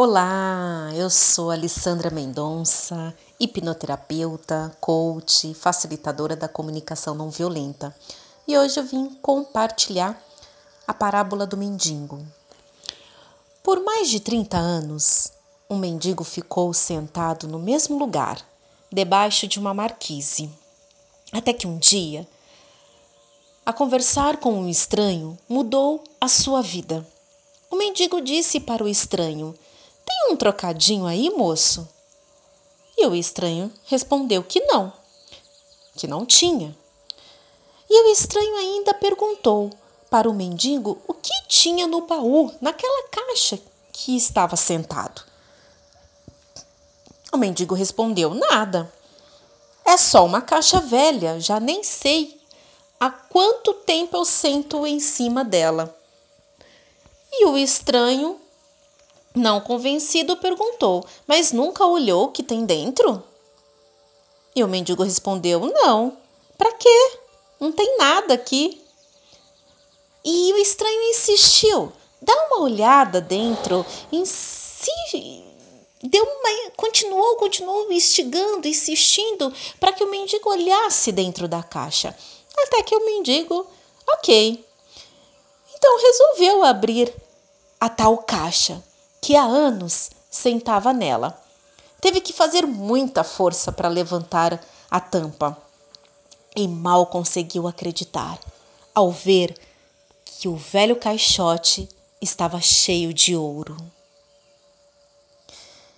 Olá, eu sou Alessandra Mendonça, hipnoterapeuta, coach, facilitadora da comunicação não violenta. E hoje eu vim compartilhar a parábola do mendigo. Por mais de 30 anos, um mendigo ficou sentado no mesmo lugar, debaixo de uma marquise. Até que um dia, a conversar com um estranho mudou a sua vida. O mendigo disse para o estranho: um trocadinho aí, moço? E o estranho respondeu que não, que não tinha. E o estranho ainda perguntou para o mendigo o que tinha no baú, naquela caixa que estava sentado. O mendigo respondeu: Nada. É só uma caixa velha, já nem sei há quanto tempo eu sento em cima dela. E o estranho não convencido, perguntou: Mas nunca olhou o que tem dentro? E o mendigo respondeu: Não. Para quê? Não tem nada aqui. E o estranho insistiu: Dá uma olhada dentro. Insi... Deu uma... Continuou, continuou instigando, insistindo para que o mendigo olhasse dentro da caixa. Até que o mendigo, ok. Então resolveu abrir a tal caixa que há anos sentava nela. Teve que fazer muita força para levantar a tampa e mal conseguiu acreditar ao ver que o velho caixote estava cheio de ouro.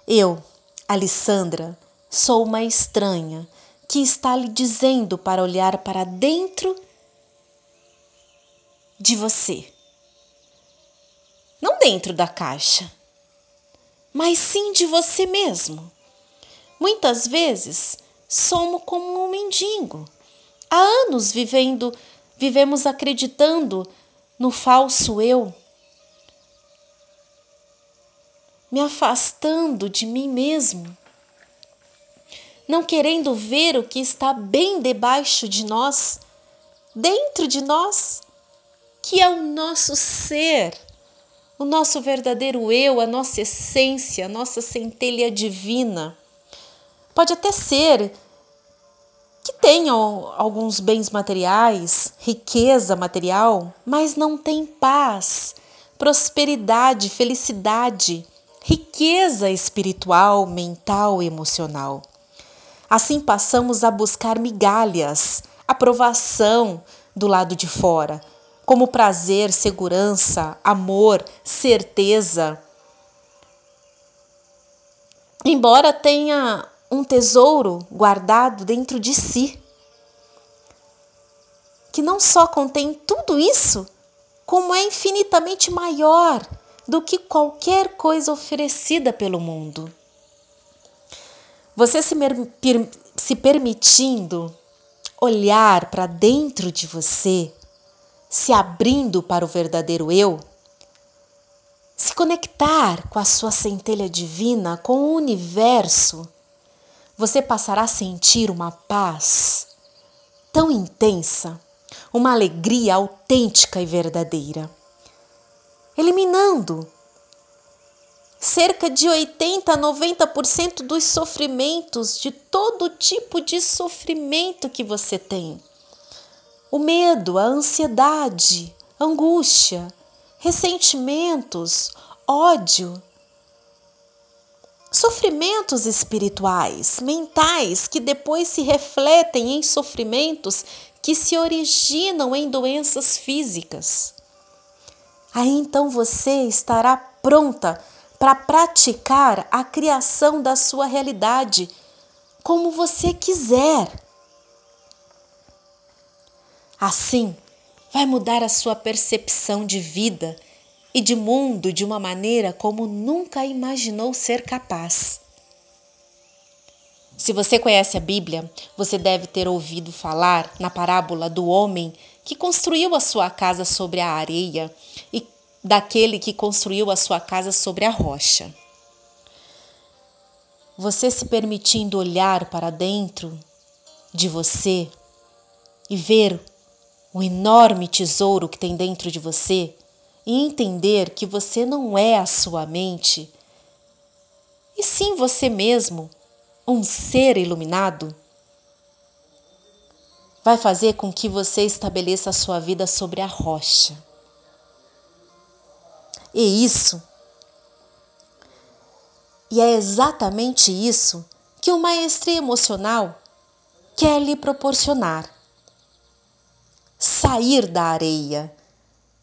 Eu, Alessandra, sou uma estranha que está lhe dizendo para olhar para dentro de você. Não dentro da caixa mas sim de você mesmo. Muitas vezes somos como um mendigo. Há anos vivendo, vivemos acreditando no falso eu, me afastando de mim mesmo, não querendo ver o que está bem debaixo de nós, dentro de nós, que é o nosso ser o nosso verdadeiro eu, a nossa essência, a nossa centelha divina. Pode até ser que tenham alguns bens materiais, riqueza material, mas não tem paz, prosperidade, felicidade, riqueza espiritual, mental emocional. Assim passamos a buscar migalhas, aprovação do lado de fora, como prazer, segurança, amor, certeza. Embora tenha um tesouro guardado dentro de si, que não só contém tudo isso, como é infinitamente maior do que qualquer coisa oferecida pelo mundo. Você se, se permitindo olhar para dentro de você se abrindo para o verdadeiro eu, se conectar com a sua centelha divina, com o universo, você passará a sentir uma paz tão intensa, uma alegria autêntica e verdadeira, eliminando cerca de 80 a 90% dos sofrimentos, de todo tipo de sofrimento que você tem o medo, a ansiedade, angústia, ressentimentos, ódio, sofrimentos espirituais, mentais, que depois se refletem em sofrimentos que se originam em doenças físicas. Aí então você estará pronta para praticar a criação da sua realidade como você quiser. Assim, vai mudar a sua percepção de vida e de mundo de uma maneira como nunca imaginou ser capaz. Se você conhece a Bíblia, você deve ter ouvido falar na parábola do homem que construiu a sua casa sobre a areia e daquele que construiu a sua casa sobre a rocha. Você se permitindo olhar para dentro de você e ver o enorme tesouro que tem dentro de você e entender que você não é a sua mente, e sim você mesmo, um ser iluminado, vai fazer com que você estabeleça a sua vida sobre a rocha. E isso, e é exatamente isso que o maestria emocional quer lhe proporcionar. Sair da areia,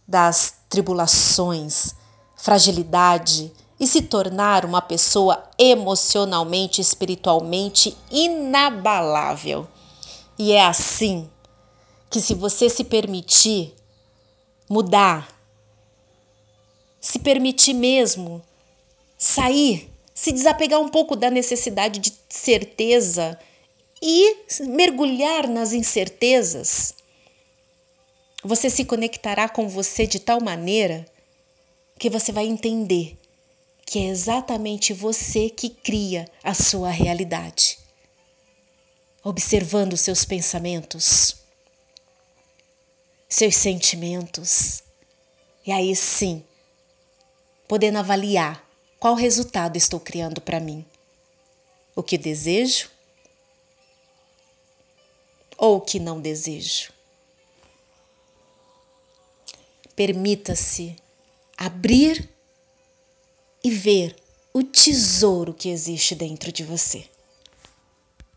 das tribulações, fragilidade e se tornar uma pessoa emocionalmente, espiritualmente inabalável. E é assim que, se você se permitir mudar, se permitir mesmo sair, se desapegar um pouco da necessidade de certeza e mergulhar nas incertezas, você se conectará com você de tal maneira que você vai entender que é exatamente você que cria a sua realidade. Observando seus pensamentos, seus sentimentos, e aí sim, podendo avaliar qual resultado estou criando para mim. O que desejo ou o que não desejo. Permita-se abrir e ver o tesouro que existe dentro de você.